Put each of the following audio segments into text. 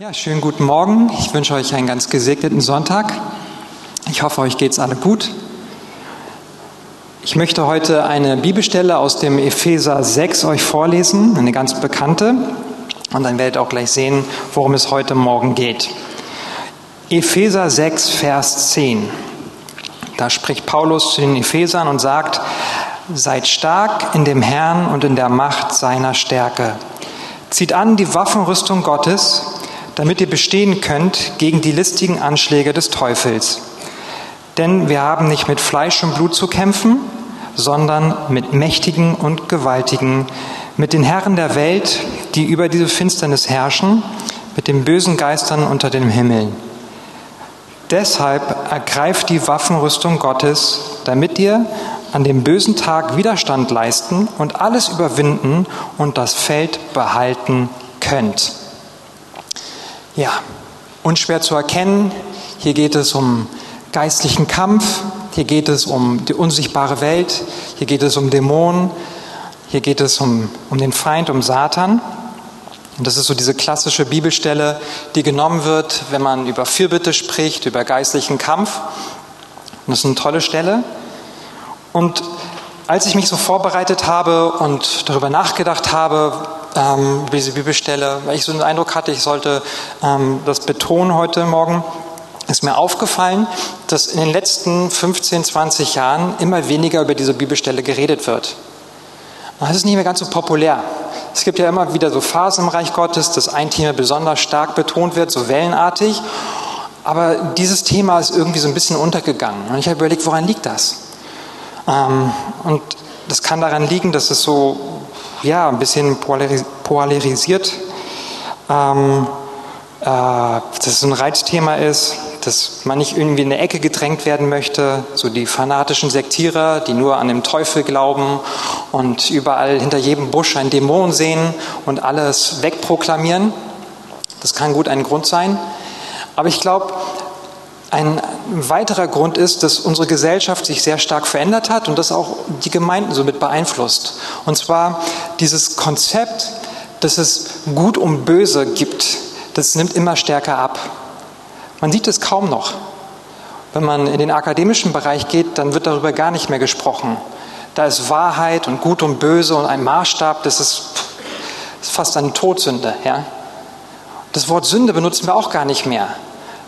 Ja, schönen guten Morgen. Ich wünsche euch einen ganz gesegneten Sonntag. Ich hoffe, euch geht's alle gut. Ich möchte heute eine Bibelstelle aus dem Epheser 6 euch vorlesen, eine ganz bekannte. Und dann werdet ihr auch gleich sehen, worum es heute Morgen geht. Epheser 6, Vers 10. Da spricht Paulus zu den Ephesern und sagt, seid stark in dem Herrn und in der Macht seiner Stärke. Zieht an die Waffenrüstung Gottes, damit ihr bestehen könnt gegen die listigen Anschläge des Teufels. Denn wir haben nicht mit Fleisch und Blut zu kämpfen, sondern mit Mächtigen und Gewaltigen, mit den Herren der Welt, die über diese Finsternis herrschen, mit den bösen Geistern unter dem Himmel. Deshalb ergreift die Waffenrüstung Gottes, damit ihr an dem bösen Tag Widerstand leisten und alles überwinden und das Feld behalten könnt. Ja, unschwer zu erkennen. Hier geht es um geistlichen Kampf. Hier geht es um die unsichtbare Welt. Hier geht es um Dämonen. Hier geht es um, um den Feind, um Satan. Und das ist so diese klassische Bibelstelle, die genommen wird, wenn man über Fürbitte spricht, über geistlichen Kampf. Und das ist eine tolle Stelle. Und als ich mich so vorbereitet habe und darüber nachgedacht habe, ähm, diese Bibelstelle, weil ich so den Eindruck hatte, ich sollte ähm, das betonen heute Morgen, ist mir aufgefallen, dass in den letzten 15, 20 Jahren immer weniger über diese Bibelstelle geredet wird. Das ist nicht mehr ganz so populär. Es gibt ja immer wieder so Phasen im Reich Gottes, dass ein Thema besonders stark betont wird, so wellenartig. Aber dieses Thema ist irgendwie so ein bisschen untergegangen. Und ich habe überlegt, woran liegt das? Ähm, und das kann daran liegen, dass es so ja, ein bisschen polarisiert, ähm, äh, dass es ein Reizthema ist, dass man nicht irgendwie in eine Ecke gedrängt werden möchte, so die fanatischen Sektierer, die nur an den Teufel glauben und überall hinter jedem Busch einen Dämon sehen und alles wegproklamieren. Das kann gut ein Grund sein. Aber ich glaube, ein weiterer Grund ist, dass unsere Gesellschaft sich sehr stark verändert hat und das auch die Gemeinden somit beeinflusst. Und zwar dieses Konzept, dass es Gut und Böse gibt, das nimmt immer stärker ab. Man sieht es kaum noch. Wenn man in den akademischen Bereich geht, dann wird darüber gar nicht mehr gesprochen. Da ist Wahrheit und Gut und Böse und ein Maßstab, das ist, fast eine Todsünde. Ja? Das Wort Sünde benutzen wir auch gar nicht mehr.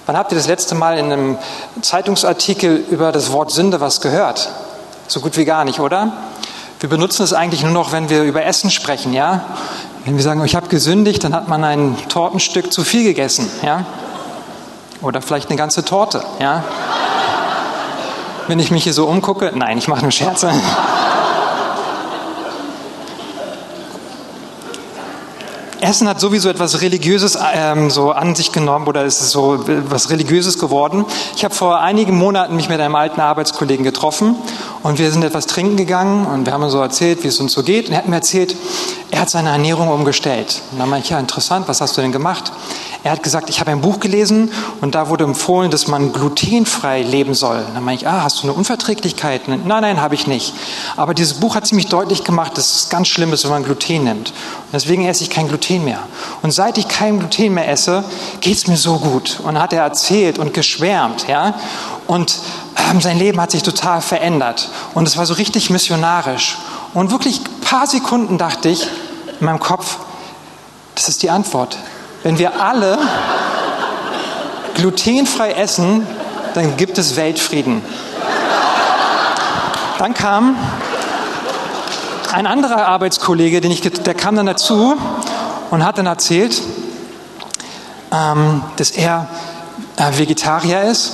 Wann habt ihr das letzte Mal in einem Zeitungsartikel über das Wort Sünde was gehört? So gut wie gar nicht, oder? Wir benutzen es eigentlich nur noch, wenn wir über Essen sprechen, ja? Wenn wir sagen, ich habe gesündigt, dann hat man ein Tortenstück zu viel gegessen, ja? Oder vielleicht eine ganze Torte, ja? Wenn ich mich hier so umgucke, nein, ich mache nur Scherze. Essen hat sowieso etwas Religiöses ähm, so an sich genommen oder ist es so etwas Religiöses geworden. Ich habe vor einigen Monaten mich mit einem alten Arbeitskollegen getroffen und wir sind etwas trinken gegangen und wir haben so erzählt, wie es uns so geht. Und er hat mir erzählt, er hat seine Ernährung umgestellt. Und dann meinte ich, ja, interessant, was hast du denn gemacht? Er hat gesagt, ich habe ein Buch gelesen und da wurde empfohlen, dass man glutenfrei leben soll. Dann meine ich, ah, hast du eine Unverträglichkeit? Nein, nein, habe ich nicht. Aber dieses Buch hat ziemlich deutlich gemacht, dass es ganz schlimm ist, wenn man Gluten nimmt. Und deswegen esse ich kein Gluten mehr. Und seit ich kein Gluten mehr esse, geht es mir so gut. Und hat er erzählt und geschwärmt, ja. Und ähm, sein Leben hat sich total verändert. Und es war so richtig missionarisch. Und wirklich ein paar Sekunden dachte ich in meinem Kopf, das ist die Antwort. Wenn wir alle glutenfrei essen, dann gibt es Weltfrieden. Dann kam ein anderer Arbeitskollege, den ich, der kam dann dazu und hat dann erzählt, ähm, dass er äh, Vegetarier ist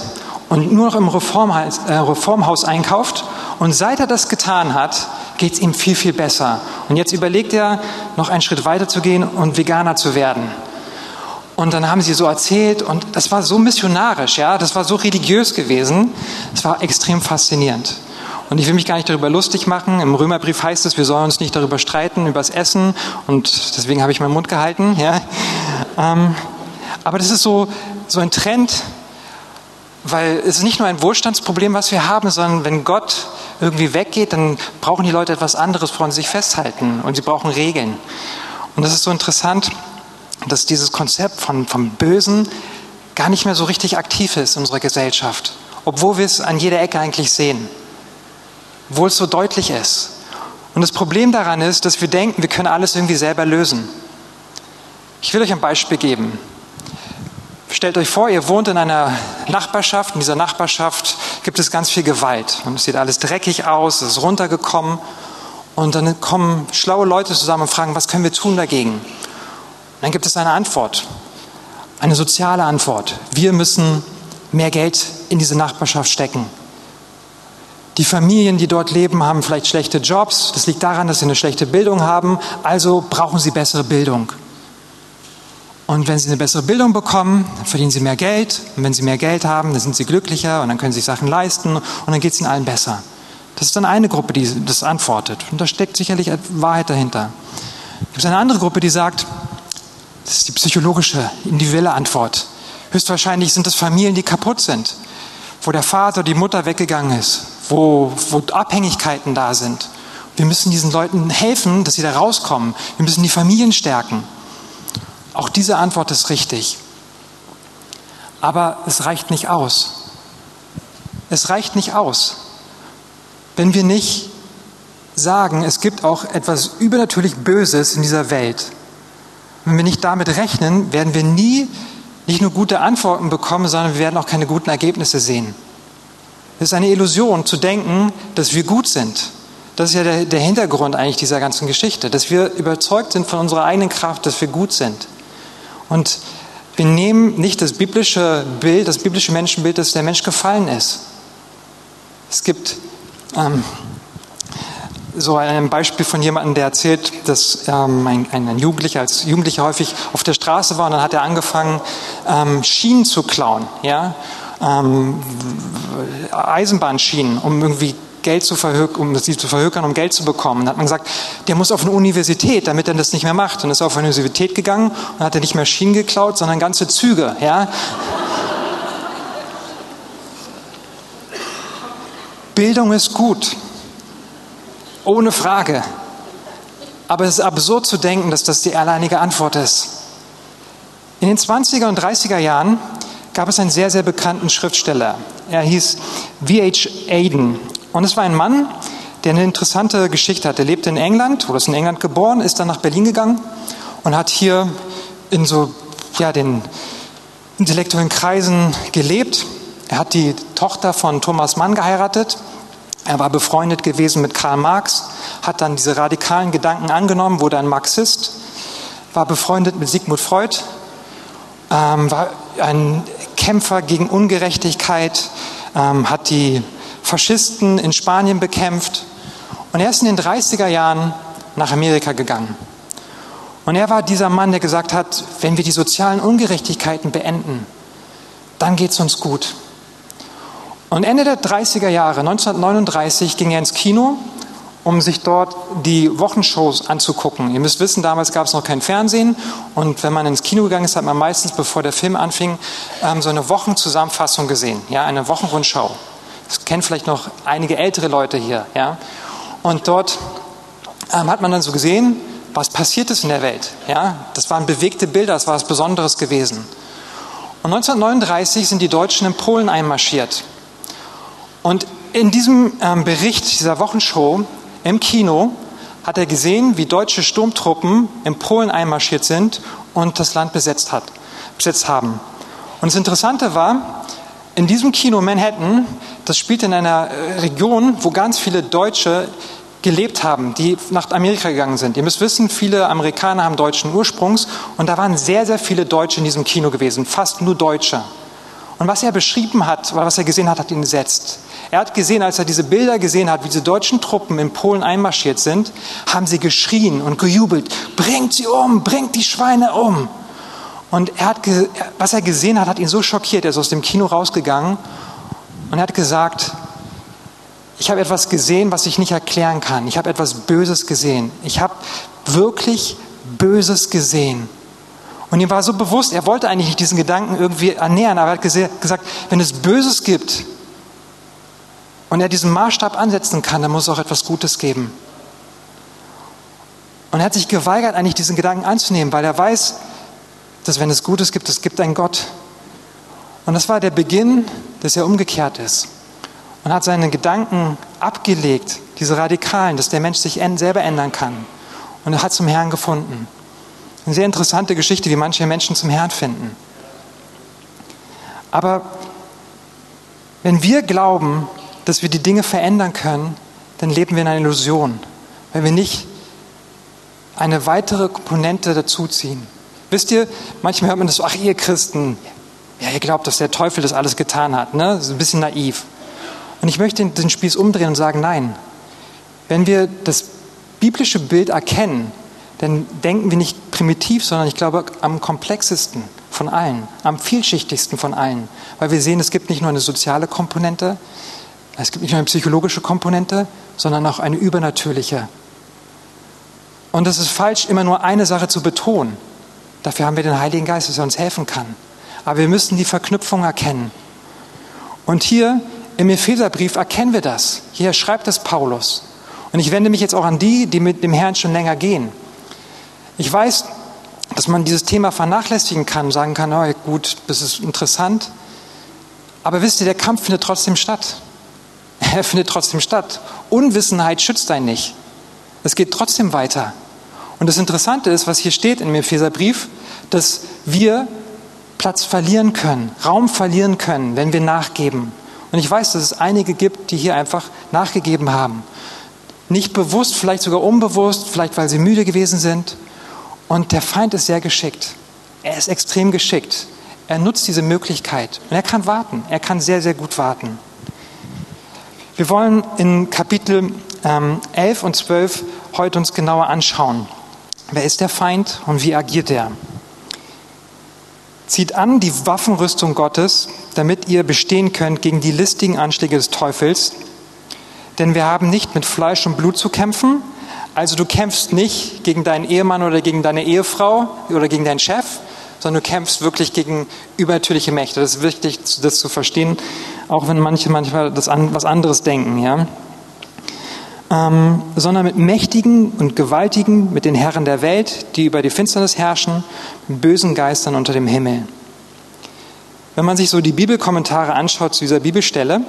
und nur noch im Reformhaus, äh, Reformhaus einkauft. Und seit er das getan hat, geht es ihm viel, viel besser. Und jetzt überlegt er, noch einen Schritt weiter zu gehen und Veganer zu werden. Und dann haben sie so erzählt und das war so missionarisch, ja, das war so religiös gewesen. Es war extrem faszinierend. Und ich will mich gar nicht darüber lustig machen. Im Römerbrief heißt es, wir sollen uns nicht darüber streiten, über das Essen. Und deswegen habe ich meinen Mund gehalten. Ja. Ähm, aber das ist so, so ein Trend, weil es ist nicht nur ein Wohlstandsproblem, was wir haben, sondern wenn Gott irgendwie weggeht, dann brauchen die Leute etwas anderes, woran sie sich festhalten. Und sie brauchen Regeln. Und das ist so interessant dass dieses Konzept von, vom Bösen gar nicht mehr so richtig aktiv ist in unserer Gesellschaft, obwohl wir es an jeder Ecke eigentlich sehen, obwohl es so deutlich ist. Und das Problem daran ist, dass wir denken, wir können alles irgendwie selber lösen. Ich will euch ein Beispiel geben. Stellt euch vor, ihr wohnt in einer Nachbarschaft. In dieser Nachbarschaft gibt es ganz viel Gewalt. Und es sieht alles dreckig aus, es ist runtergekommen. Und dann kommen schlaue Leute zusammen und fragen, was können wir tun dagegen? Und dann gibt es eine Antwort, eine soziale Antwort. Wir müssen mehr Geld in diese Nachbarschaft stecken. Die Familien, die dort leben, haben vielleicht schlechte Jobs. Das liegt daran, dass sie eine schlechte Bildung haben. Also brauchen sie bessere Bildung. Und wenn sie eine bessere Bildung bekommen, verdienen sie mehr Geld. Und wenn sie mehr Geld haben, dann sind sie glücklicher und dann können sie sich Sachen leisten und dann geht es ihnen allen besser. Das ist dann eine Gruppe, die das antwortet. Und da steckt sicherlich Wahrheit dahinter. Es gibt eine andere Gruppe, die sagt, das ist die psychologische, individuelle Antwort. Höchstwahrscheinlich sind es Familien, die kaputt sind, wo der Vater oder die Mutter weggegangen ist, wo, wo Abhängigkeiten da sind. Wir müssen diesen Leuten helfen, dass sie da rauskommen. Wir müssen die Familien stärken. Auch diese Antwort ist richtig. Aber es reicht nicht aus. Es reicht nicht aus, wenn wir nicht sagen, es gibt auch etwas übernatürlich Böses in dieser Welt. Wenn wir nicht damit rechnen, werden wir nie nicht nur gute Antworten bekommen, sondern wir werden auch keine guten Ergebnisse sehen. Es ist eine Illusion zu denken, dass wir gut sind. Das ist ja der, der Hintergrund eigentlich dieser ganzen Geschichte, dass wir überzeugt sind von unserer eigenen Kraft, dass wir gut sind. Und wir nehmen nicht das biblische Bild, das biblische Menschenbild, dass der Mensch gefallen ist. Es gibt ähm, so ein Beispiel von jemandem, der erzählt, dass ähm, ein, ein, Jugendlicher als Jugendlicher häufig auf der Straße war und dann hat er angefangen, ähm, Schienen zu klauen, ja, ähm, Eisenbahnschienen, um irgendwie Geld zu verhökern, um sie zu verhökern, um Geld zu bekommen. Dann hat man gesagt, der muss auf eine Universität, damit er das nicht mehr macht. Und ist auf eine Universität gegangen und hat er nicht mehr Schienen geklaut, sondern ganze Züge. Ja? Bildung ist gut, ohne Frage. Aber es ist absurd zu denken, dass das die alleinige Antwort ist. In den 20er und 30er Jahren gab es einen sehr, sehr bekannten Schriftsteller. Er hieß V.H. Aiden und es war ein Mann, der eine interessante Geschichte hat. Er lebte in England, ist in England geboren, ist dann nach Berlin gegangen und hat hier in so ja, den intellektuellen Kreisen gelebt. Er hat die Tochter von Thomas Mann geheiratet. Er war befreundet gewesen mit Karl Marx, hat dann diese radikalen Gedanken angenommen, wurde ein Marxist, war befreundet mit Sigmund Freud, ähm, war ein Kämpfer gegen Ungerechtigkeit, ähm, hat die Faschisten in Spanien bekämpft und er ist in den 30er Jahren nach Amerika gegangen. Und er war dieser Mann, der gesagt hat, wenn wir die sozialen Ungerechtigkeiten beenden, dann geht es uns gut. Und Ende der 30er Jahre, 1939, ging er ins Kino, um sich dort die Wochenshows anzugucken. Ihr müsst wissen, damals gab es noch kein Fernsehen und wenn man ins Kino gegangen ist, hat man meistens, bevor der Film anfing, ähm, so eine Wochenzusammenfassung gesehen, ja, eine Wochenrundschau. Das kennen vielleicht noch einige ältere Leute hier. Ja? Und dort ähm, hat man dann so gesehen, was passiert ist in der Welt. Ja? Das waren bewegte Bilder, das war was Besonderes gewesen. Und 1939 sind die Deutschen in Polen einmarschiert. Und in diesem ähm, Bericht dieser Wochenshow im Kino hat er gesehen, wie deutsche Sturmtruppen in Polen einmarschiert sind und das Land besetzt, hat, besetzt haben. Und das Interessante war, in diesem Kino Manhattan, das spielt in einer äh, Region, wo ganz viele Deutsche gelebt haben, die nach Amerika gegangen sind. Ihr müsst wissen, viele Amerikaner haben deutschen Ursprungs und da waren sehr, sehr viele Deutsche in diesem Kino gewesen, fast nur Deutsche. Und was er beschrieben hat, oder was er gesehen hat, hat ihn gesetzt. Er hat gesehen, als er diese Bilder gesehen hat, wie diese deutschen Truppen in Polen einmarschiert sind, haben sie geschrien und gejubelt, bringt sie um, bringt die Schweine um. Und er hat, was er gesehen hat, hat ihn so schockiert. Er ist aus dem Kino rausgegangen und er hat gesagt, ich habe etwas gesehen, was ich nicht erklären kann. Ich habe etwas Böses gesehen. Ich habe wirklich Böses gesehen. Und ihm war so bewusst, er wollte eigentlich nicht diesen Gedanken irgendwie ernähren, aber er hat gesagt, wenn es Böses gibt und er diesen Maßstab ansetzen kann, dann muss es auch etwas Gutes geben. Und er hat sich geweigert, eigentlich diesen Gedanken anzunehmen, weil er weiß, dass wenn es Gutes gibt, es gibt einen Gott. Und das war der Beginn, dass er umgekehrt ist und hat seine Gedanken abgelegt, diese Radikalen, dass der Mensch sich selber ändern kann. Und er hat zum Herrn gefunden. Eine sehr interessante Geschichte, wie manche Menschen zum Herrn finden. Aber wenn wir glauben, dass wir die Dinge verändern können, dann leben wir in einer Illusion, weil wir nicht eine weitere Komponente dazuziehen. Wisst ihr, manchmal hört man das so, ach ihr Christen, ja, ihr glaubt, dass der Teufel das alles getan hat. Ne? Das ist ein bisschen naiv. Und ich möchte den Spieß umdrehen und sagen, nein. Wenn wir das biblische Bild erkennen, dann denken wir nicht primitiv, sondern ich glaube am komplexesten von allen, am vielschichtigsten von allen. Weil wir sehen, es gibt nicht nur eine soziale Komponente, es gibt nicht nur eine psychologische Komponente, sondern auch eine übernatürliche. Und es ist falsch, immer nur eine Sache zu betonen. Dafür haben wir den Heiligen Geist, dass er uns helfen kann. Aber wir müssen die Verknüpfung erkennen. Und hier im Epheserbrief erkennen wir das. Hier schreibt es Paulus. Und ich wende mich jetzt auch an die, die mit dem Herrn schon länger gehen. Ich weiß, dass man dieses Thema vernachlässigen kann, sagen kann, oh, gut, das ist interessant. Aber wisst ihr, der Kampf findet trotzdem statt. Er findet trotzdem statt. Unwissenheit schützt einen nicht. Es geht trotzdem weiter. Und das Interessante ist, was hier steht im Epheserbrief, dass wir Platz verlieren können, Raum verlieren können, wenn wir nachgeben. Und ich weiß, dass es einige gibt, die hier einfach nachgegeben haben. Nicht bewusst, vielleicht sogar unbewusst, vielleicht weil sie müde gewesen sind. Und der Feind ist sehr geschickt. Er ist extrem geschickt. Er nutzt diese Möglichkeit. Und er kann warten. Er kann sehr, sehr gut warten. Wir wollen in Kapitel ähm, 11 und 12 heute uns genauer anschauen. Wer ist der Feind und wie agiert er? Zieht an die Waffenrüstung Gottes, damit ihr bestehen könnt gegen die listigen Anschläge des Teufels. Denn wir haben nicht mit Fleisch und Blut zu kämpfen. Also du kämpfst nicht gegen deinen Ehemann oder gegen deine Ehefrau oder gegen deinen Chef, sondern du kämpfst wirklich gegen übernatürliche Mächte. Das ist wichtig, das zu verstehen, auch wenn manche manchmal das an, was anderes denken. Ja? Ähm, sondern mit Mächtigen und Gewaltigen, mit den Herren der Welt, die über die Finsternis herrschen, mit bösen Geistern unter dem Himmel. Wenn man sich so die Bibelkommentare anschaut zu dieser Bibelstelle,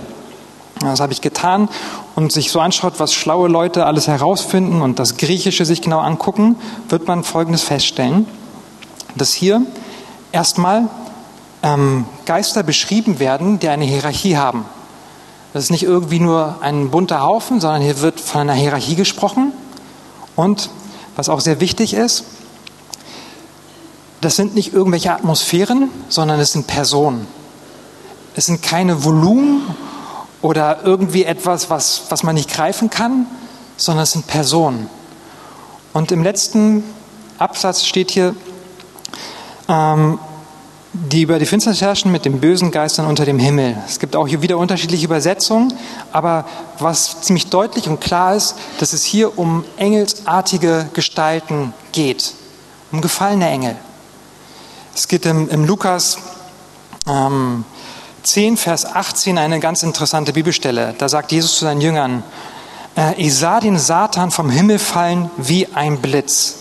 das habe ich getan, und sich so anschaut, was schlaue Leute alles herausfinden und das Griechische sich genau angucken, wird man Folgendes feststellen, dass hier erstmal ähm, Geister beschrieben werden, die eine Hierarchie haben. Das ist nicht irgendwie nur ein bunter Haufen, sondern hier wird von einer Hierarchie gesprochen. Und was auch sehr wichtig ist, das sind nicht irgendwelche Atmosphären, sondern es sind Personen. Es sind keine Volumen oder irgendwie etwas, was, was man nicht greifen kann, sondern es sind Personen. Und im letzten Absatz steht hier, ähm, die über die Finsternis herrschen mit den bösen Geistern unter dem Himmel. Es gibt auch hier wieder unterschiedliche Übersetzungen, aber was ziemlich deutlich und klar ist, dass es hier um engelsartige Gestalten geht, um gefallene Engel. Es geht im, im Lukas ähm, 10, Vers 18 eine ganz interessante Bibelstelle. Da sagt Jesus zu seinen Jüngern, äh, ich sah den Satan vom Himmel fallen wie ein Blitz.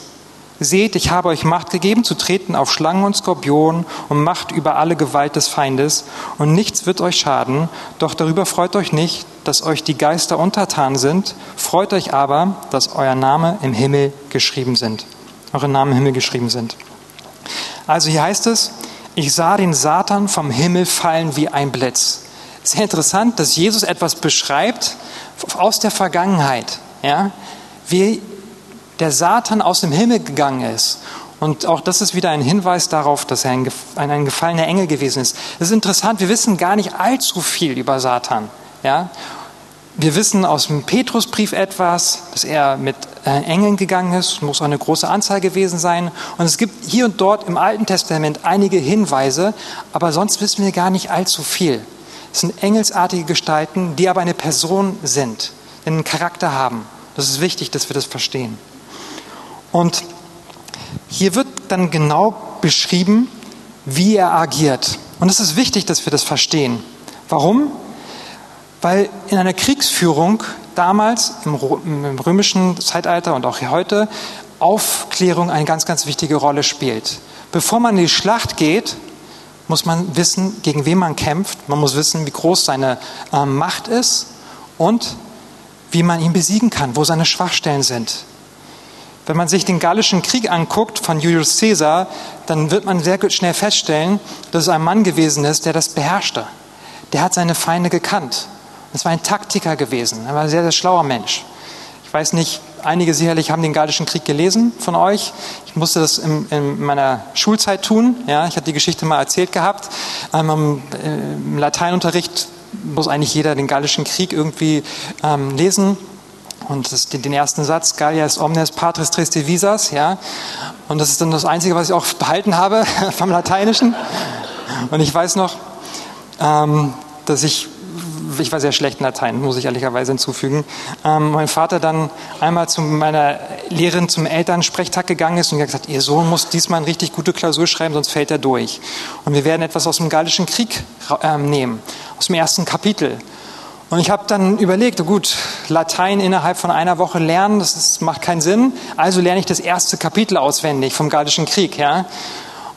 Seht, ich habe euch Macht gegeben, zu treten auf Schlangen und Skorpionen und Macht über alle Gewalt des Feindes, und nichts wird euch schaden. Doch darüber freut euch nicht, dass euch die Geister untertan sind, freut euch aber, dass euer Name im Himmel geschrieben sind. Eure Namen im Himmel geschrieben sind. Also hier heißt es, ich sah den Satan vom Himmel fallen wie ein Blitz. Sehr interessant, dass Jesus etwas beschreibt aus der Vergangenheit. Ja? Wie der Satan aus dem Himmel gegangen ist. Und auch das ist wieder ein Hinweis darauf, dass er ein, ein gefallener Engel gewesen ist. Es ist interessant, wir wissen gar nicht allzu viel über Satan. Ja? Wir wissen aus dem Petrusbrief etwas, dass er mit äh, Engeln gegangen ist, muss eine große Anzahl gewesen sein. Und es gibt hier und dort im Alten Testament einige Hinweise, aber sonst wissen wir gar nicht allzu viel. Es sind engelsartige Gestalten, die aber eine Person sind, einen Charakter haben. Das ist wichtig, dass wir das verstehen. Und hier wird dann genau beschrieben, wie er agiert. Und es ist wichtig, dass wir das verstehen. Warum? Weil in einer Kriegsführung damals im römischen Zeitalter und auch heute Aufklärung eine ganz, ganz wichtige Rolle spielt. bevor man in die Schlacht geht, muss man wissen, gegen wen man kämpft. Man muss wissen, wie groß seine äh, Macht ist und wie man ihn besiegen kann, wo seine Schwachstellen sind. Wenn man sich den Gallischen Krieg anguckt von Julius Caesar, dann wird man sehr schnell feststellen, dass es ein Mann gewesen ist, der das beherrschte. Der hat seine Feinde gekannt. Das war ein Taktiker gewesen. Er war ein sehr, sehr schlauer Mensch. Ich weiß nicht, einige sicherlich haben den Gallischen Krieg gelesen von euch. Ich musste das in, in meiner Schulzeit tun. Ja, ich hatte die Geschichte mal erzählt gehabt. Ähm, Im Lateinunterricht muss eigentlich jeder den Gallischen Krieg irgendwie ähm, lesen. Und das, den, ersten Satz, Gallias omnes patris tristi visas, ja. Und das ist dann das Einzige, was ich auch behalten habe vom Lateinischen. Und ich weiß noch, ähm, dass ich, ich war sehr schlecht in Latein, muss ich ehrlicherweise hinzufügen, ähm, mein Vater dann einmal zu meiner Lehrerin zum Elternsprechtag gegangen ist und gesagt, ihr Sohn muss diesmal eine richtig gute Klausur schreiben, sonst fällt er durch. Und wir werden etwas aus dem Gallischen Krieg ähm, nehmen, aus dem ersten Kapitel. Und ich habe dann überlegt, oh gut, Latein innerhalb von einer Woche lernen, das ist, macht keinen Sinn. Also lerne ich das erste Kapitel auswendig vom Gallischen Krieg. Ja? Und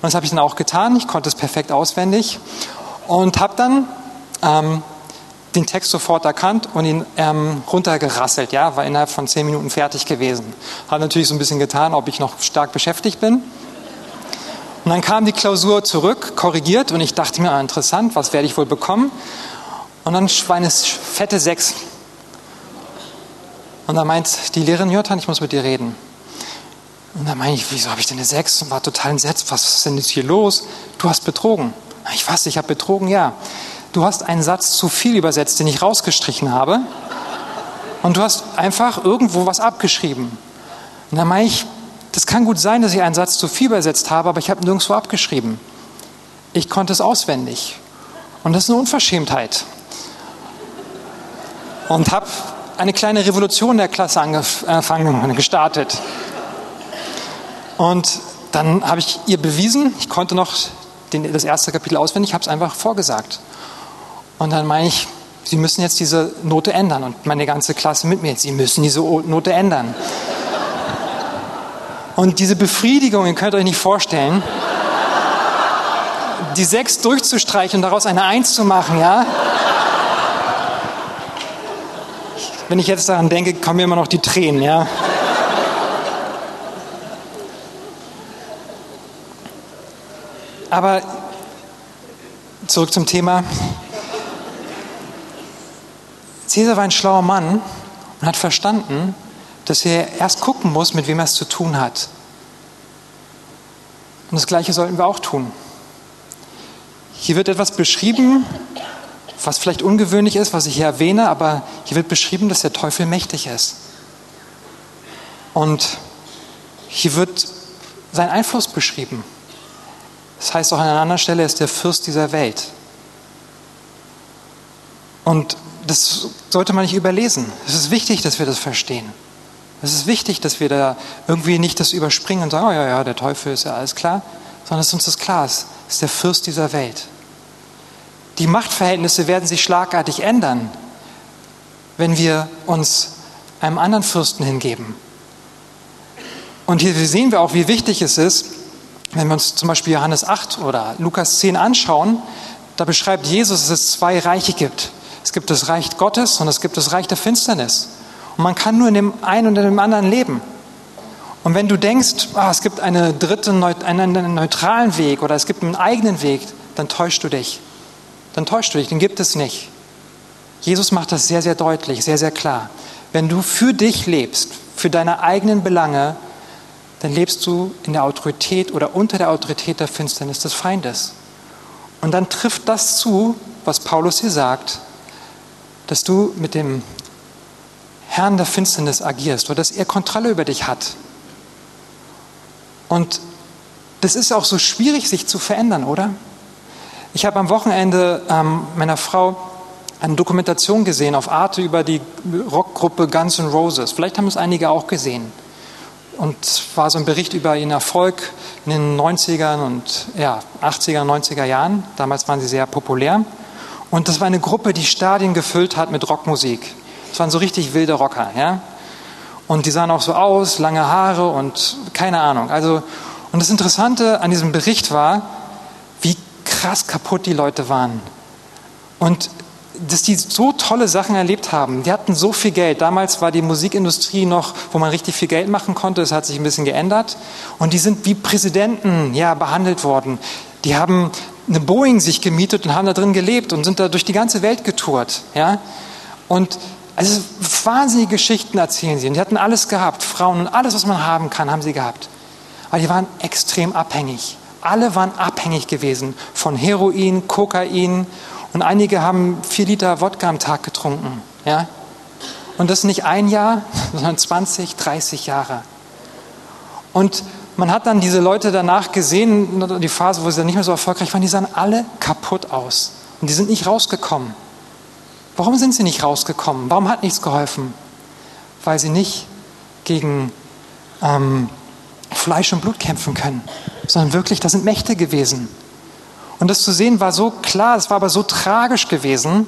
das habe ich dann auch getan. Ich konnte es perfekt auswendig und habe dann ähm, den Text sofort erkannt und ihn ähm, runtergerasselt. Ja, war innerhalb von zehn Minuten fertig gewesen. Hat natürlich so ein bisschen getan, ob ich noch stark beschäftigt bin. Und dann kam die Klausur zurück, korrigiert, und ich dachte mir, ah, interessant, was werde ich wohl bekommen? Und dann war eine fette Sechs. Und dann meint die Lehrerin, Jotan, ich muss mit dir reden. Und dann meine ich, wieso habe ich denn eine Sechs? Und war total entsetzt, was ist denn jetzt hier los? Du hast betrogen. Ich weiß, ich habe betrogen, ja. Du hast einen Satz zu viel übersetzt, den ich rausgestrichen habe. Und du hast einfach irgendwo was abgeschrieben. Und dann meine ich, das kann gut sein, dass ich einen Satz zu viel übersetzt habe, aber ich habe nirgendwo abgeschrieben. Ich konnte es auswendig. Und das ist eine Unverschämtheit und habe eine kleine Revolution der Klasse angefangen, gestartet. Und dann habe ich ihr bewiesen, ich konnte noch den, das erste Kapitel auswendig, habe es einfach vorgesagt. Und dann meine ich, Sie müssen jetzt diese Note ändern. Und meine ganze Klasse mit mir, Sie müssen diese Note ändern. Und diese Befriedigung, ihr könnt euch nicht vorstellen, die sechs durchzustreichen und daraus eine Eins zu machen, ja, Wenn ich jetzt daran denke, kommen mir immer noch die Tränen, ja. Aber zurück zum Thema. Caesar war ein schlauer Mann und hat verstanden, dass er erst gucken muss, mit wem er es zu tun hat. Und das Gleiche sollten wir auch tun. Hier wird etwas beschrieben, was vielleicht ungewöhnlich ist, was ich hier erwähne, aber hier wird beschrieben, dass der Teufel mächtig ist. Und hier wird sein Einfluss beschrieben. Das heißt auch an einer anderen Stelle, er ist der Fürst dieser Welt. Und das sollte man nicht überlesen. Es ist wichtig, dass wir das verstehen. Es ist wichtig, dass wir da irgendwie nicht das überspringen und sagen, oh ja, ja, der Teufel ist ja alles klar, sondern dass uns das klar ist. Es ist der Fürst dieser Welt. Die Machtverhältnisse werden sich schlagartig ändern, wenn wir uns einem anderen Fürsten hingeben. Und hier sehen wir auch, wie wichtig es ist, wenn wir uns zum Beispiel Johannes 8 oder Lukas 10 anschauen, da beschreibt Jesus, dass es zwei Reiche gibt. Es gibt das Reich Gottes und es gibt das Reich der Finsternis. Und man kann nur in dem einen und in dem anderen leben. Und wenn du denkst, ah, es gibt eine dritte, einen neutralen Weg oder es gibt einen eigenen Weg, dann täuschst du dich dann täuscht du dich, den gibt es nicht. Jesus macht das sehr, sehr deutlich, sehr, sehr klar. Wenn du für dich lebst, für deine eigenen Belange, dann lebst du in der Autorität oder unter der Autorität der Finsternis des Feindes. Und dann trifft das zu, was Paulus hier sagt, dass du mit dem Herrn der Finsternis agierst oder dass er Kontrolle über dich hat. Und das ist auch so schwierig, sich zu verändern, oder? Ich habe am Wochenende ähm, meiner Frau eine Dokumentation gesehen auf Arte über die Rockgruppe Guns N' Roses. Vielleicht haben es einige auch gesehen. Und war so ein Bericht über ihren Erfolg in den 90er und ja, 80er, 90er Jahren. Damals waren sie sehr populär. Und das war eine Gruppe, die Stadien gefüllt hat mit Rockmusik. Das waren so richtig wilde Rocker, ja. Und die sahen auch so aus, lange Haare und keine Ahnung. Also, Und das Interessante an diesem Bericht war, krass kaputt die Leute waren. Und dass die so tolle Sachen erlebt haben. Die hatten so viel Geld. Damals war die Musikindustrie noch, wo man richtig viel Geld machen konnte. Das hat sich ein bisschen geändert. Und die sind wie Präsidenten ja, behandelt worden. Die haben eine Boeing sich gemietet und haben da drin gelebt und sind da durch die ganze Welt getourt. Ja? Und also wahnsinnige Geschichten erzählen sie. Und die hatten alles gehabt. Frauen und alles, was man haben kann, haben sie gehabt. Aber die waren extrem abhängig. Alle waren abhängig gewesen von Heroin, Kokain und einige haben vier Liter Wodka am Tag getrunken. Ja? Und das nicht ein Jahr, sondern 20, 30 Jahre. Und man hat dann diese Leute danach gesehen, die Phase, wo sie dann nicht mehr so erfolgreich waren, die sahen alle kaputt aus. Und die sind nicht rausgekommen. Warum sind sie nicht rausgekommen? Warum hat nichts geholfen? Weil sie nicht gegen ähm, Fleisch und Blut kämpfen können, sondern wirklich, das sind Mächte gewesen. Und das zu sehen war so klar, es war aber so tragisch gewesen.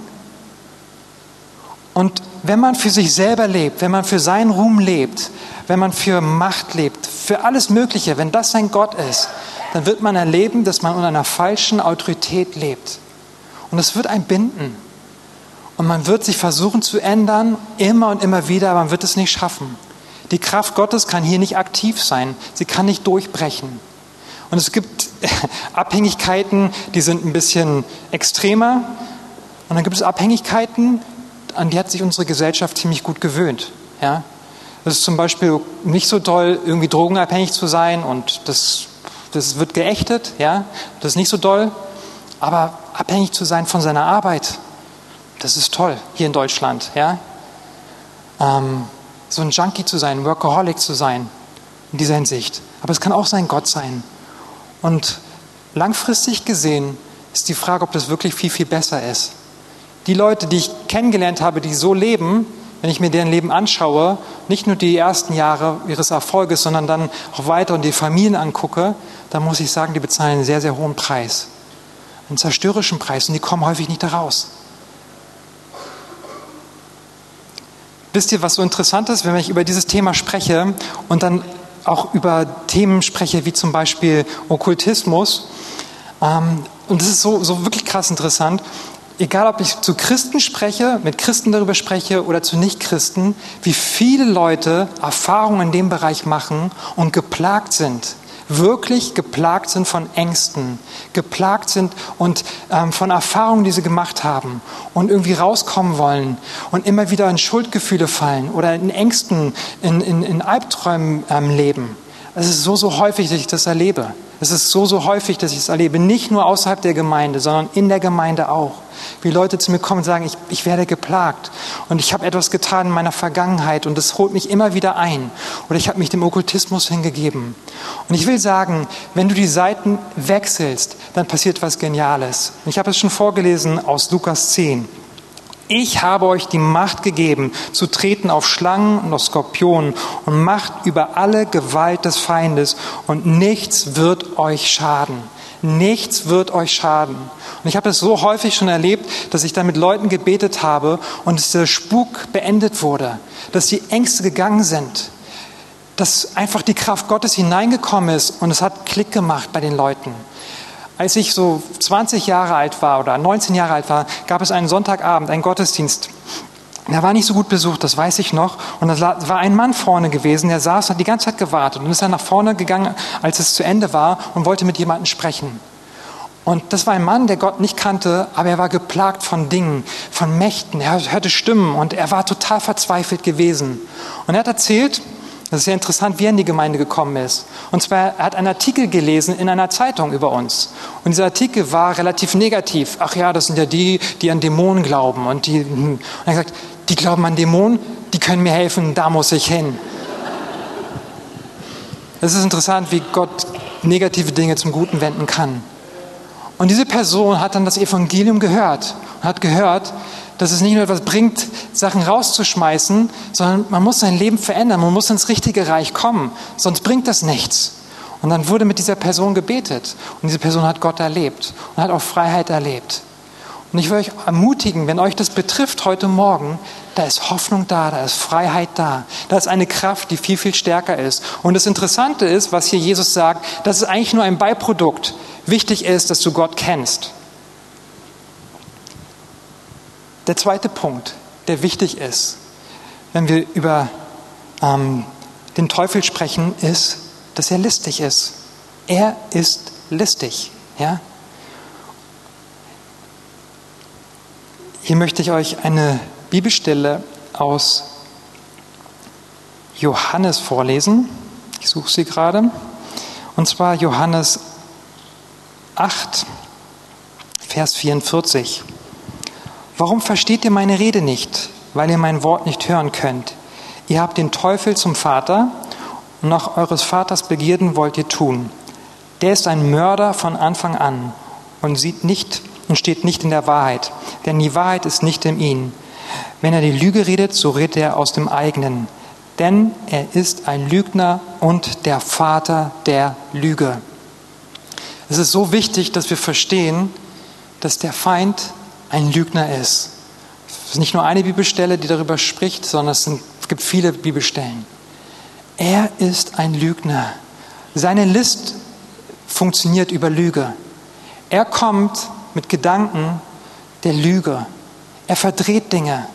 Und wenn man für sich selber lebt, wenn man für seinen Ruhm lebt, wenn man für Macht lebt, für alles Mögliche, wenn das sein Gott ist, dann wird man erleben, dass man unter einer falschen Autorität lebt. Und es wird einen binden. Und man wird sich versuchen zu ändern, immer und immer wieder, aber man wird es nicht schaffen. Die Kraft Gottes kann hier nicht aktiv sein. Sie kann nicht durchbrechen. Und es gibt Abhängigkeiten, die sind ein bisschen extremer. Und dann gibt es Abhängigkeiten, an die hat sich unsere Gesellschaft ziemlich gut gewöhnt. Ja? Das ist zum Beispiel nicht so toll, irgendwie drogenabhängig zu sein und das, das wird geächtet. Ja? Das ist nicht so toll. Aber abhängig zu sein von seiner Arbeit, das ist toll hier in Deutschland. Ja? Ähm, so ein Junkie zu sein, Workaholic zu sein in dieser Hinsicht. Aber es kann auch sein Gott sein. Und langfristig gesehen ist die Frage, ob das wirklich viel, viel besser ist. Die Leute, die ich kennengelernt habe, die so leben, wenn ich mir deren Leben anschaue, nicht nur die ersten Jahre ihres Erfolges, sondern dann auch weiter und die Familien angucke, dann muss ich sagen, die bezahlen einen sehr, sehr hohen Preis. Einen zerstörerischen Preis und die kommen häufig nicht da Wisst ihr, was so interessant ist, wenn ich über dieses Thema spreche und dann auch über Themen spreche, wie zum Beispiel Okkultismus. Ähm, und das ist so, so wirklich krass interessant. Egal, ob ich zu Christen spreche, mit Christen darüber spreche oder zu Nichtchristen, wie viele Leute Erfahrungen in dem Bereich machen und geplagt sind wirklich geplagt sind von Ängsten, geplagt sind und ähm, von Erfahrungen, die sie gemacht haben und irgendwie rauskommen wollen und immer wieder in Schuldgefühle fallen oder in Ängsten, in, in, in Albträumen ähm, leben. Es ist so, so häufig, dass ich das erlebe. Es ist so, so häufig, dass ich es erlebe. Nicht nur außerhalb der Gemeinde, sondern in der Gemeinde auch. Wie Leute zu mir kommen und sagen, ich, ich werde geplagt und ich habe etwas getan in meiner Vergangenheit und das holt mich immer wieder ein. Oder ich habe mich dem Okkultismus hingegeben. Und ich will sagen, wenn du die Seiten wechselst, dann passiert was Geniales. Ich habe es schon vorgelesen aus Lukas 10. Ich habe euch die Macht gegeben, zu treten auf Schlangen und auf Skorpionen und Macht über alle Gewalt des Feindes und nichts wird euch schaden. Nichts wird euch schaden. Und ich habe es so häufig schon erlebt, dass ich da mit Leuten gebetet habe und dass der Spuk beendet wurde, dass die Ängste gegangen sind, dass einfach die Kraft Gottes hineingekommen ist und es hat Klick gemacht bei den Leuten. Als ich so 20 Jahre alt war oder 19 Jahre alt war, gab es einen Sonntagabend, einen Gottesdienst. Der war nicht so gut besucht, das weiß ich noch. Und da war ein Mann vorne gewesen, der saß und hat die ganze Zeit gewartet und ist dann nach vorne gegangen, als es zu Ende war und wollte mit jemandem sprechen. Und das war ein Mann, der Gott nicht kannte, aber er war geplagt von Dingen, von Mächten. Er hörte Stimmen und er war total verzweifelt gewesen. Und er hat erzählt, das ist ja interessant, wie er in die Gemeinde gekommen ist. Und zwar, er hat einen Artikel gelesen in einer Zeitung über uns. Und dieser Artikel war relativ negativ. Ach ja, das sind ja die, die an Dämonen glauben. Und, die, hm. und er hat gesagt, die glauben an Dämonen, die können mir helfen, da muss ich hin. Es ist interessant, wie Gott negative Dinge zum Guten wenden kann. Und diese Person hat dann das Evangelium gehört und hat gehört, dass es nicht nur etwas bringt, Sachen rauszuschmeißen, sondern man muss sein Leben verändern, man muss ins richtige Reich kommen, sonst bringt das nichts. Und dann wurde mit dieser Person gebetet und diese Person hat Gott erlebt und hat auch Freiheit erlebt. Und ich will euch ermutigen, wenn euch das betrifft heute Morgen, da ist Hoffnung da, da ist Freiheit da. Da ist eine Kraft, die viel, viel stärker ist. Und das Interessante ist, was hier Jesus sagt, das ist eigentlich nur ein Beiprodukt. Wichtig ist, dass du Gott kennst. Der zweite Punkt, der wichtig ist, wenn wir über ähm, den Teufel sprechen, ist, dass er listig ist. Er ist listig. Ja? Hier möchte ich euch eine Bibelstelle aus Johannes vorlesen. Ich suche sie gerade. Und zwar Johannes 8, Vers 44. Warum versteht ihr meine Rede nicht? Weil ihr mein Wort nicht hören könnt. Ihr habt den Teufel zum Vater und nach eures Vaters Begierden wollt ihr tun. Der ist ein Mörder von Anfang an und sieht nicht und steht nicht in der Wahrheit, denn die Wahrheit ist nicht in ihm. Wenn er die Lüge redet, so redet er aus dem eigenen, denn er ist ein Lügner und der Vater der Lüge. Es ist so wichtig, dass wir verstehen, dass der Feind ein Lügner ist. Es ist nicht nur eine Bibelstelle, die darüber spricht, sondern es, sind, es gibt viele Bibelstellen. Er ist ein Lügner. Seine List funktioniert über Lüge. Er kommt mit Gedanken der Lüge. Er verdreht Dinge.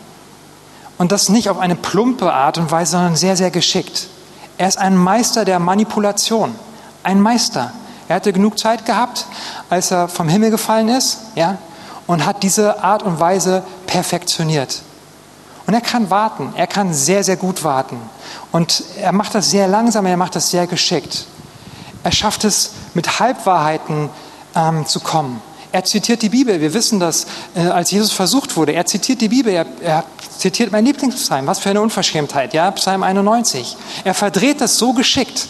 Und das nicht auf eine plumpe Art und Weise, sondern sehr, sehr geschickt. Er ist ein Meister der Manipulation. Ein Meister. Er hatte genug Zeit gehabt, als er vom Himmel gefallen ist, ja, und hat diese Art und Weise perfektioniert. Und er kann warten. Er kann sehr, sehr gut warten. Und er macht das sehr langsam, er macht das sehr geschickt. Er schafft es, mit Halbwahrheiten ähm, zu kommen. Er zitiert die Bibel. Wir wissen das, äh, als Jesus versucht wurde. Er zitiert die Bibel. Er, er zitiert mein Lieblingspsalm. Was für eine Unverschämtheit, ja? Psalm 91. Er verdreht das so geschickt.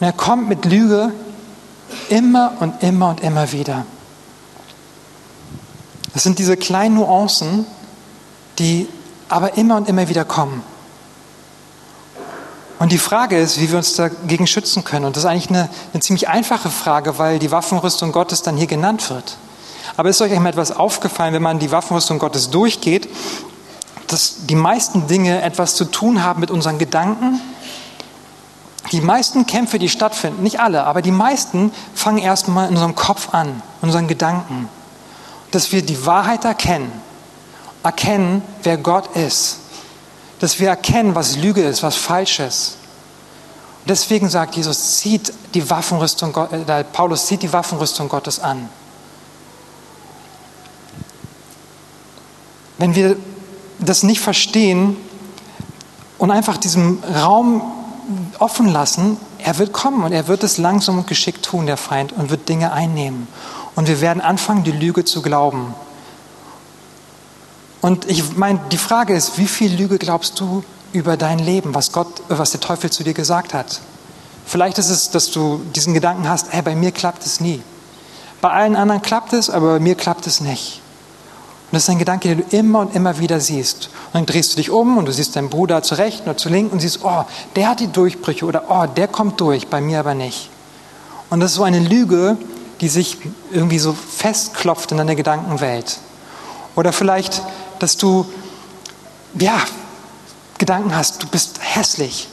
Und er kommt mit Lüge immer und immer und immer wieder. Das sind diese kleinen Nuancen, die aber immer und immer wieder kommen. Und die Frage ist, wie wir uns dagegen schützen können. Und das ist eigentlich eine, eine ziemlich einfache Frage, weil die Waffenrüstung Gottes dann hier genannt wird. Aber ist euch einmal etwas aufgefallen, wenn man die Waffenrüstung Gottes durchgeht, dass die meisten Dinge etwas zu tun haben mit unseren Gedanken? Die meisten Kämpfe, die stattfinden, nicht alle, aber die meisten fangen erstmal in unserem Kopf an, in unseren Gedanken. Dass wir die Wahrheit erkennen, erkennen, wer Gott ist dass wir erkennen, was Lüge ist, was falsch ist. Und deswegen sagt Jesus, zieht die Waffenrüstung, äh, Paulus zieht die Waffenrüstung Gottes an. Wenn wir das nicht verstehen und einfach diesen Raum offen lassen, er wird kommen und er wird es langsam und geschickt tun, der Feind, und wird Dinge einnehmen. Und wir werden anfangen, die Lüge zu glauben. Und ich meine, die Frage ist, wie viel Lüge glaubst du über dein Leben, was Gott, was der Teufel zu dir gesagt hat? Vielleicht ist es, dass du diesen Gedanken hast, hey, bei mir klappt es nie. Bei allen anderen klappt es, aber bei mir klappt es nicht. Und das ist ein Gedanke, den du immer und immer wieder siehst. Und dann drehst du dich um und du siehst deinen Bruder zur rechten oder zur linken und siehst, oh, der hat die Durchbrüche oder oh, der kommt durch, bei mir aber nicht. Und das ist so eine Lüge, die sich irgendwie so festklopft in deiner Gedankenwelt. Oder vielleicht dass du, ja, Gedanken hast, du bist hässlich.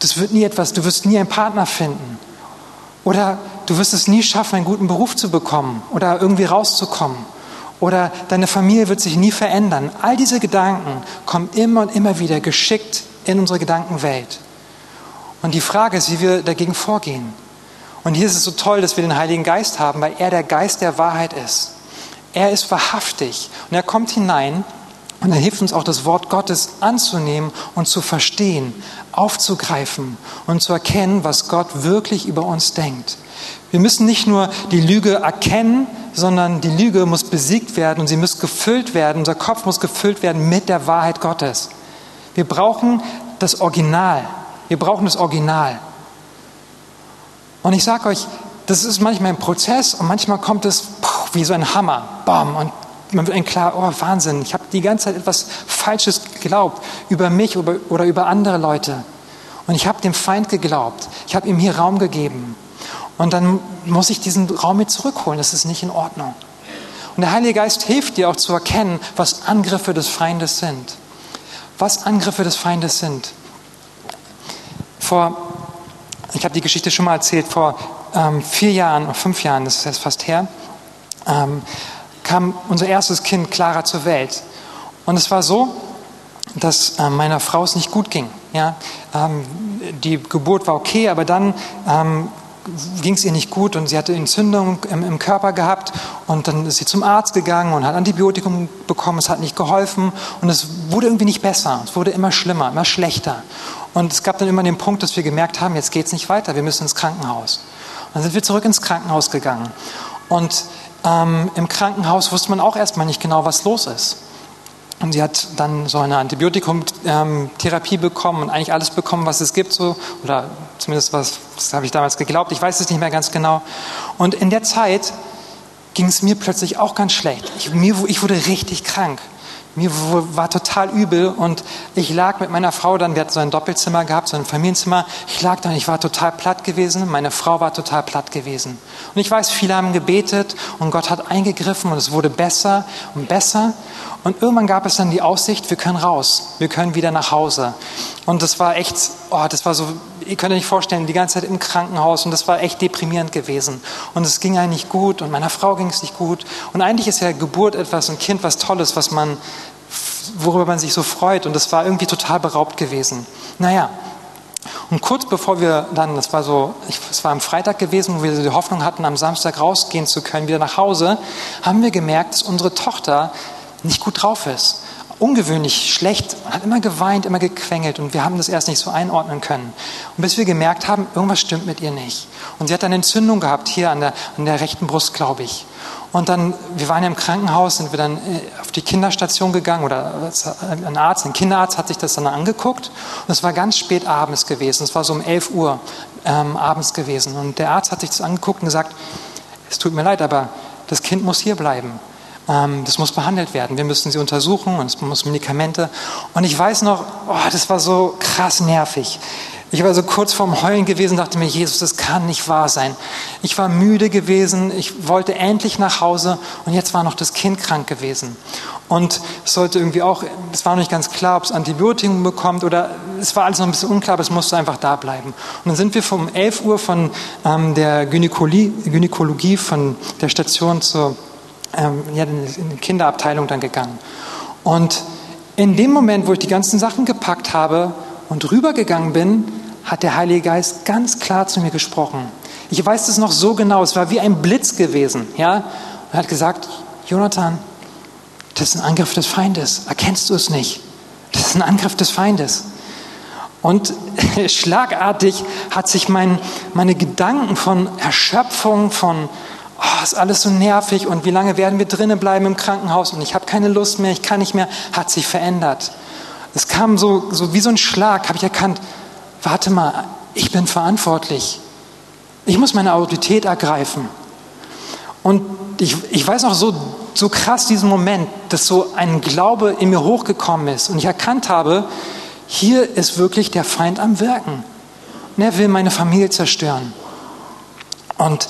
Das wird nie etwas, du wirst nie einen Partner finden. Oder du wirst es nie schaffen, einen guten Beruf zu bekommen oder irgendwie rauszukommen. Oder deine Familie wird sich nie verändern. All diese Gedanken kommen immer und immer wieder geschickt in unsere Gedankenwelt. Und die Frage ist, wie wir dagegen vorgehen. Und hier ist es so toll, dass wir den Heiligen Geist haben, weil er der Geist der Wahrheit ist. Er ist wahrhaftig und er kommt hinein und er hilft uns auch das Wort Gottes anzunehmen und zu verstehen, aufzugreifen und zu erkennen, was Gott wirklich über uns denkt. Wir müssen nicht nur die Lüge erkennen, sondern die Lüge muss besiegt werden und sie muss gefüllt werden, unser Kopf muss gefüllt werden mit der Wahrheit Gottes. Wir brauchen das Original. Wir brauchen das Original. Und ich sage euch, das ist manchmal ein Prozess und manchmal kommt es wie so ein Hammer, bam, und man wird ein klar, oh Wahnsinn, ich habe die ganze Zeit etwas Falsches geglaubt über mich oder über andere Leute. Und ich habe dem Feind geglaubt. Ich habe ihm hier Raum gegeben. Und dann muss ich diesen Raum mit zurückholen. Das ist nicht in Ordnung. Und der Heilige Geist hilft dir auch zu erkennen, was Angriffe des Feindes sind. Was Angriffe des Feindes sind. Vor, ich habe die Geschichte schon mal erzählt, vor ähm, vier Jahren, fünf Jahren, das ist jetzt fast her, ähm, kam unser erstes Kind Clara zur Welt. Und es war so, dass äh, meiner Frau es nicht gut ging. Ja? Ähm, die Geburt war okay, aber dann ähm, ging es ihr nicht gut und sie hatte Entzündung im, im, Körper gehabt und dann ist sie zum Arzt gegangen und hat Antibiotikum bekommen, es hat nicht geholfen und es wurde irgendwie nicht besser, es wurde immer schlimmer, immer schlechter. Und es gab dann immer den Punkt, dass wir gemerkt haben, jetzt geht es nicht weiter, wir müssen ins Krankenhaus. Und dann sind wir zurück ins Krankenhaus gegangen und ähm, im Krankenhaus wusste man auch erstmal nicht genau, was los ist. Und sie hat dann so eine Antibiotikumtherapie bekommen und eigentlich alles bekommen, was es gibt, so, oder zumindest was, das habe ich damals geglaubt, ich weiß es nicht mehr ganz genau. Und in der Zeit ging es mir plötzlich auch ganz schlecht. Ich, mir, ich wurde richtig krank. Mir war total übel und ich lag mit meiner Frau dann, wir hatten so ein Doppelzimmer gehabt, so ein Familienzimmer. Ich lag dann, ich war total platt gewesen, meine Frau war total platt gewesen. Und ich weiß, viele haben gebetet und Gott hat eingegriffen und es wurde besser und besser. Und irgendwann gab es dann die Aussicht, wir können raus, wir können wieder nach Hause. Und das war echt, oh, das war so, ihr könnt euch nicht vorstellen, die ganze Zeit im Krankenhaus und das war echt deprimierend gewesen. Und es ging eigentlich gut und meiner Frau ging es nicht gut. Und eigentlich ist ja Geburt etwas, ein Kind was Tolles, was man, worüber man sich so freut. Und das war irgendwie total beraubt gewesen. Naja, und kurz bevor wir dann, das war so, es war am Freitag gewesen, wo wir die Hoffnung hatten, am Samstag rausgehen zu können, wieder nach Hause, haben wir gemerkt, dass unsere Tochter nicht gut drauf ist. Ungewöhnlich schlecht, hat immer geweint, immer gequengelt und wir haben das erst nicht so einordnen können. Und bis wir gemerkt haben, irgendwas stimmt mit ihr nicht. Und sie hat eine Entzündung gehabt, hier an der, an der rechten Brust, glaube ich. Und dann, wir waren ja im Krankenhaus, sind wir dann äh, auf die Kinderstation gegangen oder ein Arzt, ein Kinderarzt hat sich das dann angeguckt. Und es war ganz spät abends gewesen, es war so um 11 Uhr ähm, abends gewesen. Und der Arzt hat sich das angeguckt und gesagt, es tut mir leid, aber das Kind muss hier bleiben. Ähm, das muss behandelt werden. Wir müssen sie untersuchen und es muss Medikamente. Und ich weiß noch, oh, das war so krass nervig. Ich war so kurz vorm Heulen gewesen, dachte mir, Jesus, das kann nicht wahr sein. Ich war müde gewesen, ich wollte endlich nach Hause und jetzt war noch das Kind krank gewesen. Und es sollte irgendwie auch, es war noch nicht ganz klar, ob es Antibiotikum bekommt oder es war alles noch ein bisschen unklar, aber es musste einfach da bleiben. Und dann sind wir vom 11 Uhr von ähm, der Gynäkologie, Gynäkologie von der Station zur ähm, ja, Kinderabteilung dann gegangen. Und in dem Moment, wo ich die ganzen Sachen gepackt habe und rübergegangen bin, hat der Heilige Geist ganz klar zu mir gesprochen. Ich weiß es noch so genau, es war wie ein Blitz gewesen. Ja? Und er hat gesagt, Jonathan, das ist ein Angriff des Feindes. Erkennst du es nicht? Das ist ein Angriff des Feindes. Und schlagartig hat sich mein, meine Gedanken von Erschöpfung, von oh, ist alles so nervig und wie lange werden wir drinnen bleiben im Krankenhaus und ich habe keine Lust mehr, ich kann nicht mehr, hat sich verändert. Es kam so, so wie so ein Schlag, habe ich erkannt, warte mal, ich bin verantwortlich. Ich muss meine Autorität ergreifen. Und ich, ich weiß noch so, so krass diesen Moment, dass so ein Glaube in mir hochgekommen ist und ich erkannt habe, hier ist wirklich der Feind am Wirken. Und er will meine Familie zerstören. Und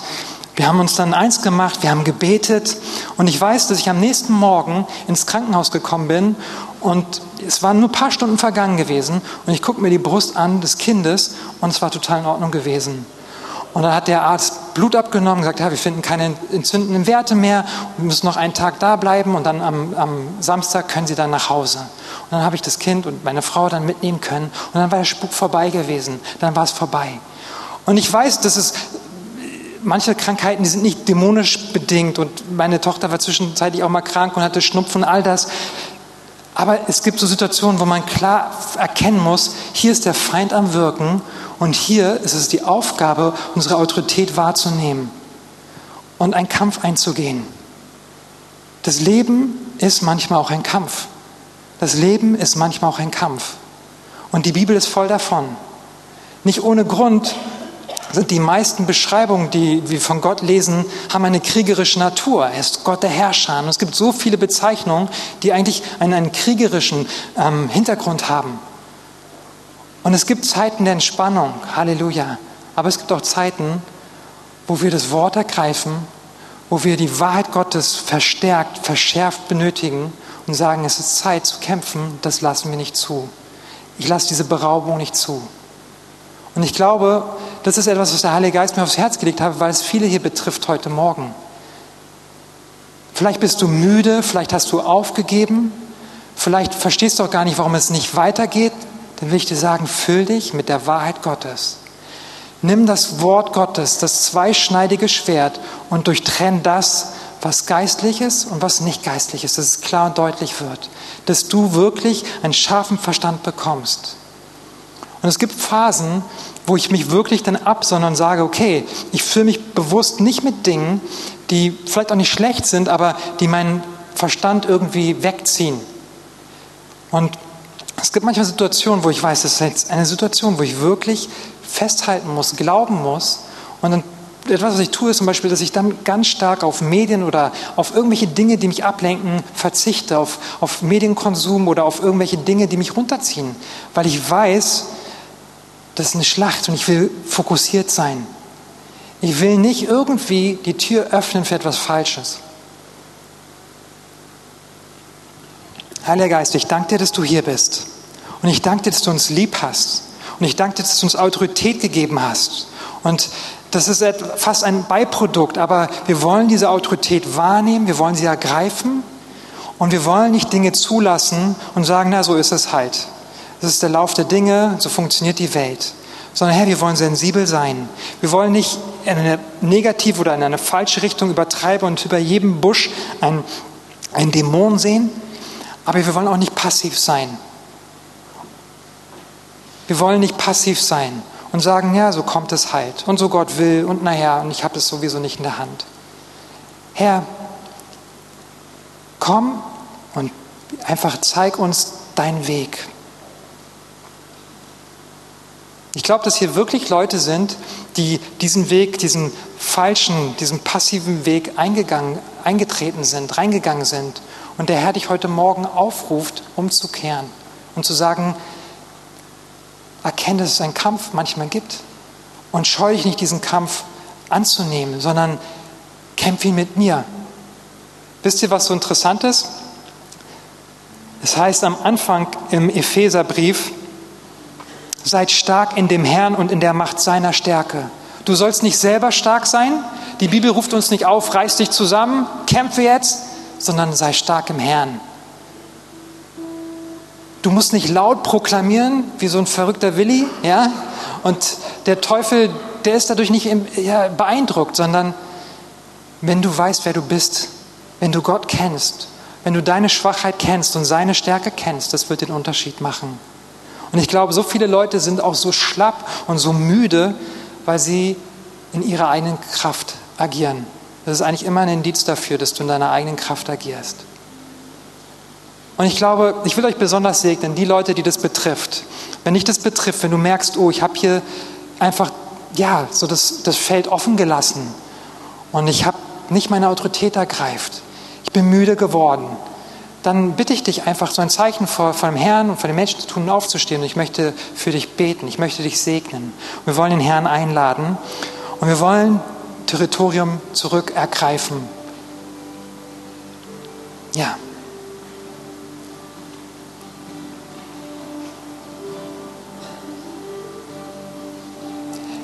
wir haben uns dann eins gemacht, wir haben gebetet und ich weiß, dass ich am nächsten Morgen ins Krankenhaus gekommen bin und es waren nur ein paar Stunden vergangen gewesen und ich gucke mir die Brust an des Kindes und es war total in Ordnung gewesen. Und dann hat der Arzt Blut abgenommen und gesagt, ja, wir finden keine entzündenden Werte mehr, wir müssen noch einen Tag da bleiben und dann am, am Samstag können Sie dann nach Hause. Und dann habe ich das Kind und meine Frau dann mitnehmen können und dann war der Spuk vorbei gewesen, dann war es vorbei. Und ich weiß, dass es manche Krankheiten, die sind nicht dämonisch bedingt und meine Tochter war zwischenzeitlich auch mal krank und hatte Schnupfen, all das. Aber es gibt so Situationen, wo man klar erkennen muss, hier ist der Feind am Wirken und hier ist es die Aufgabe, unsere Autorität wahrzunehmen und einen Kampf einzugehen. Das Leben ist manchmal auch ein Kampf. Das Leben ist manchmal auch ein Kampf. Und die Bibel ist voll davon. Nicht ohne Grund sind die meisten Beschreibungen, die wir von Gott lesen, haben eine kriegerische Natur. Er ist Gott der Herrscher. Und es gibt so viele Bezeichnungen, die eigentlich einen, einen kriegerischen ähm, Hintergrund haben. Und es gibt Zeiten der Entspannung, Halleluja. Aber es gibt auch Zeiten, wo wir das Wort ergreifen, wo wir die Wahrheit Gottes verstärkt, verschärft benötigen und sagen, es ist Zeit zu kämpfen, das lassen wir nicht zu. Ich lasse diese Beraubung nicht zu. Und ich glaube, das ist etwas, was der Heilige Geist mir aufs Herz gelegt hat, weil es viele hier betrifft heute Morgen. Vielleicht bist du müde, vielleicht hast du aufgegeben, vielleicht verstehst du auch gar nicht, warum es nicht weitergeht. Dann will ich dir sagen, füll dich mit der Wahrheit Gottes. Nimm das Wort Gottes, das zweischneidige Schwert und durchtrenn das, was geistlich ist und was nicht geistlich ist, dass es klar und deutlich wird, dass du wirklich einen scharfen Verstand bekommst. Und es gibt Phasen, wo ich mich wirklich dann absondere und sage, okay, ich fühle mich bewusst nicht mit Dingen, die vielleicht auch nicht schlecht sind, aber die meinen Verstand irgendwie wegziehen. Und es gibt manchmal Situationen, wo ich weiß, das ist jetzt eine Situation, wo ich wirklich festhalten muss, glauben muss. Und dann etwas, was ich tue, ist zum Beispiel, dass ich dann ganz stark auf Medien oder auf irgendwelche Dinge, die mich ablenken, verzichte, auf, auf Medienkonsum oder auf irgendwelche Dinge, die mich runterziehen. Weil ich weiß, das ist eine Schlacht und ich will fokussiert sein. Ich will nicht irgendwie die Tür öffnen für etwas Falsches. Heiliger Geist, ich danke dir, dass du hier bist. Und ich danke dir, dass du uns lieb hast. Und ich danke dir, dass du uns Autorität gegeben hast. Und das ist fast ein Beiprodukt, aber wir wollen diese Autorität wahrnehmen, wir wollen sie ergreifen und wir wollen nicht Dinge zulassen und sagen, na, so ist es halt. Das ist der Lauf der Dinge, so funktioniert die Welt. Sondern Herr, wir wollen sensibel sein. Wir wollen nicht in eine negative oder in eine falsche Richtung übertreiben und über jedem Busch einen, einen Dämon sehen, aber wir wollen auch nicht passiv sein. Wir wollen nicht passiv sein und sagen, ja, so kommt es halt und so Gott will und naja, und ich habe es sowieso nicht in der Hand. Herr, komm und einfach zeig uns deinen Weg. Ich glaube, dass hier wirklich Leute sind, die diesen Weg, diesen falschen, diesen passiven Weg eingegangen, eingetreten sind, reingegangen sind. Und der Herr dich heute Morgen aufruft, umzukehren und zu sagen, erkenne, dass es einen Kampf manchmal gibt. Und scheue dich nicht, diesen Kampf anzunehmen, sondern kämpfe ihn mit mir. Wisst ihr, was so interessant ist? Es heißt am Anfang im Epheserbrief, seid stark in dem Herrn und in der Macht seiner Stärke. Du sollst nicht selber stark sein. Die Bibel ruft uns nicht auf, reiß dich zusammen, kämpfe jetzt, sondern sei stark im Herrn. Du musst nicht laut proklamieren, wie so ein verrückter Willi, ja? Und der Teufel, der ist dadurch nicht beeindruckt, sondern wenn du weißt, wer du bist, wenn du Gott kennst, wenn du deine Schwachheit kennst und seine Stärke kennst, das wird den Unterschied machen. Und ich glaube, so viele Leute sind auch so schlapp und so müde, weil sie in ihrer eigenen Kraft agieren. Das ist eigentlich immer ein Indiz dafür, dass du in deiner eigenen Kraft agierst. Und ich glaube, ich will euch besonders segnen, die Leute, die das betrifft. Wenn dich das betrifft, wenn du merkst, oh, ich habe hier einfach, ja, so das, das Feld offen gelassen und ich habe nicht meine Autorität ergreift, ich bin müde geworden, dann bitte ich dich einfach so ein Zeichen vor, vor dem Herrn und vor den Menschen zu tun, aufzustehen. Und ich möchte für dich beten, ich möchte dich segnen. Und wir wollen den Herrn einladen und wir wollen Territorium zurückergreifen. Ja.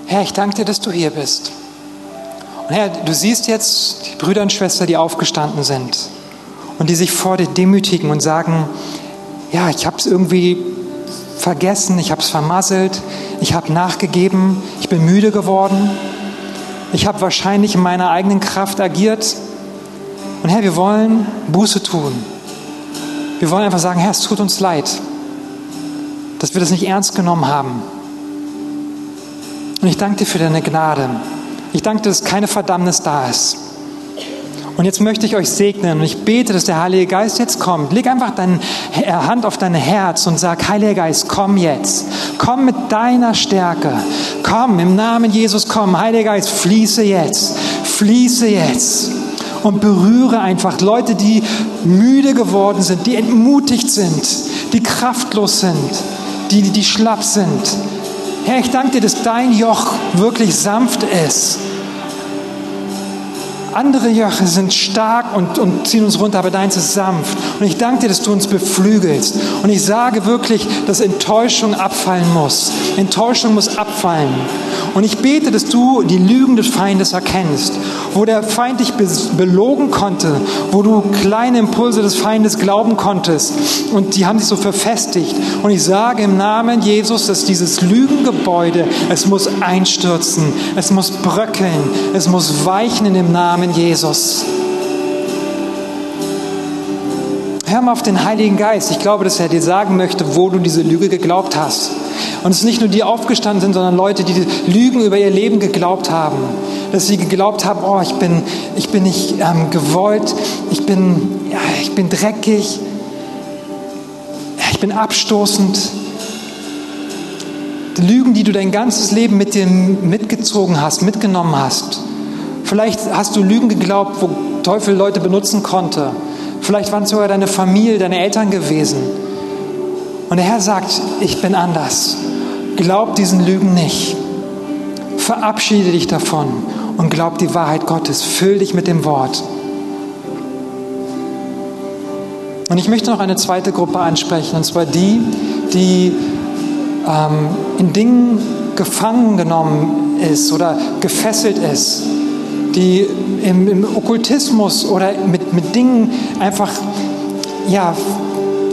Herr, ich danke dir, dass du hier bist. Und Herr, du siehst jetzt die Brüder und Schwestern, die aufgestanden sind und die sich vor dir demütigen und sagen, ja, ich habe es irgendwie vergessen, ich habe es vermasselt, ich habe nachgegeben, ich bin müde geworden, ich habe wahrscheinlich in meiner eigenen Kraft agiert. Und Herr, wir wollen Buße tun. Wir wollen einfach sagen, Herr, es tut uns leid, dass wir das nicht ernst genommen haben. Und ich danke dir für deine Gnade. Ich danke dir, dass keine Verdammnis da ist. Und jetzt möchte ich euch segnen und ich bete, dass der Heilige Geist jetzt kommt. Leg einfach deine Hand auf dein Herz und sag, Heiliger Geist, komm jetzt. Komm mit deiner Stärke. Komm, im Namen Jesus, komm. Heiliger Geist, fließe jetzt. Fließe jetzt. Und berühre einfach Leute, die müde geworden sind, die entmutigt sind, die kraftlos sind, die, die schlapp sind Herr, ich danke dir, dass dein Joch wirklich sanft ist. Andere Joche sind stark und, und ziehen uns runter, aber deins ist sanft. Und ich danke dir, dass du uns beflügelst. Und ich sage wirklich, dass Enttäuschung abfallen muss. Enttäuschung muss abfallen. Und ich bete, dass du die Lügen des Feindes erkennst, wo der Feind dich belogen konnte, wo du kleine Impulse des Feindes glauben konntest und die haben sich so verfestigt. Und ich sage im Namen Jesus, dass dieses Lügengebäude, es muss einstürzen, es muss bröckeln, es muss weichen in dem Namen Jesus. Hör mal auf den Heiligen Geist. Ich glaube, dass er dir sagen möchte, wo du diese Lüge geglaubt hast. Und es ist nicht nur die aufgestanden sind, sondern Leute, die Lügen über ihr Leben geglaubt haben. Dass sie geglaubt haben, oh, ich bin, ich bin nicht ähm, gewollt, ich bin, ja, ich bin dreckig, ich bin abstoßend. Die Lügen, die du dein ganzes Leben mit dir mitgezogen hast, mitgenommen hast. Vielleicht hast du Lügen geglaubt, wo Teufel Leute benutzen konnte Vielleicht waren es sogar deine Familie, deine Eltern gewesen. Und der Herr sagt, ich bin anders. Glaub diesen Lügen nicht. Verabschiede dich davon und glaub die Wahrheit Gottes. Füll dich mit dem Wort. Und ich möchte noch eine zweite Gruppe ansprechen, und zwar die, die ähm, in Dingen gefangen genommen ist oder gefesselt ist die im, im Okkultismus oder mit, mit Dingen einfach ja,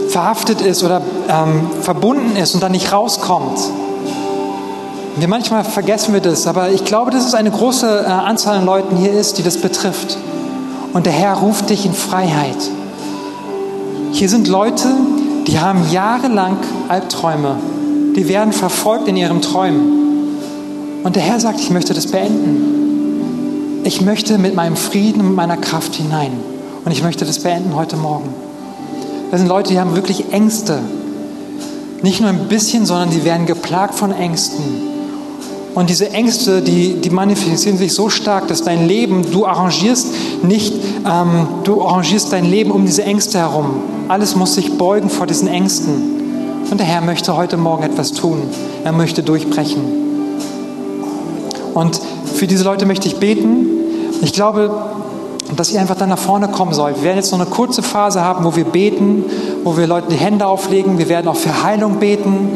verhaftet ist oder ähm, verbunden ist und dann nicht rauskommt. Wir manchmal vergessen wir das, aber ich glaube, dass es eine große äh, Anzahl an Leuten hier ist, die das betrifft. Und der Herr ruft dich in Freiheit. Hier sind Leute, die haben jahrelang Albträume. Die werden verfolgt in ihren Träumen. Und der Herr sagt, ich möchte das beenden ich möchte mit meinem Frieden und meiner Kraft hinein. Und ich möchte das beenden heute Morgen. Das sind Leute, die haben wirklich Ängste. Nicht nur ein bisschen, sondern die werden geplagt von Ängsten. Und diese Ängste, die, die manifestieren sich so stark, dass dein Leben, du arrangierst nicht, ähm, du arrangierst dein Leben um diese Ängste herum. Alles muss sich beugen vor diesen Ängsten. Und der Herr möchte heute Morgen etwas tun. Er möchte durchbrechen. Und für diese Leute möchte ich beten. Ich glaube, dass ihr einfach dann nach vorne kommen sollt. Wir werden jetzt noch eine kurze Phase haben, wo wir beten, wo wir Leuten die Hände auflegen. Wir werden auch für Heilung beten.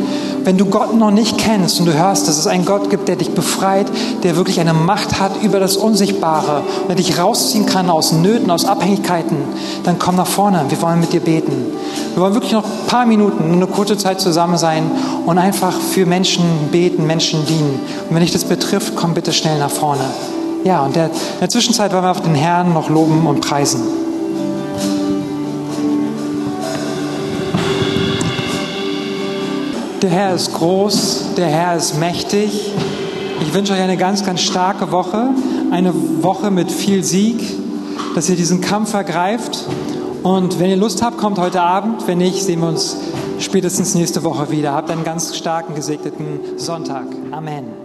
Wenn du Gott noch nicht kennst und du hörst, dass es einen Gott gibt, der dich befreit, der wirklich eine Macht hat über das Unsichtbare, der dich rausziehen kann aus Nöten, aus Abhängigkeiten, dann komm nach vorne. Wir wollen mit dir beten. Wir wollen wirklich noch ein paar Minuten, nur eine kurze Zeit zusammen sein und einfach für Menschen beten, Menschen dienen. Und wenn dich das betrifft, komm bitte schnell nach vorne. Ja, und in der Zwischenzeit wollen wir auf den Herrn noch loben und preisen. Der Herr ist groß, der Herr ist mächtig. Ich wünsche euch eine ganz, ganz starke Woche, eine Woche mit viel Sieg, dass ihr diesen Kampf ergreift. Und wenn ihr Lust habt, kommt heute Abend. Wenn nicht, sehen wir uns spätestens nächste Woche wieder. Habt einen ganz starken, gesegneten Sonntag. Amen.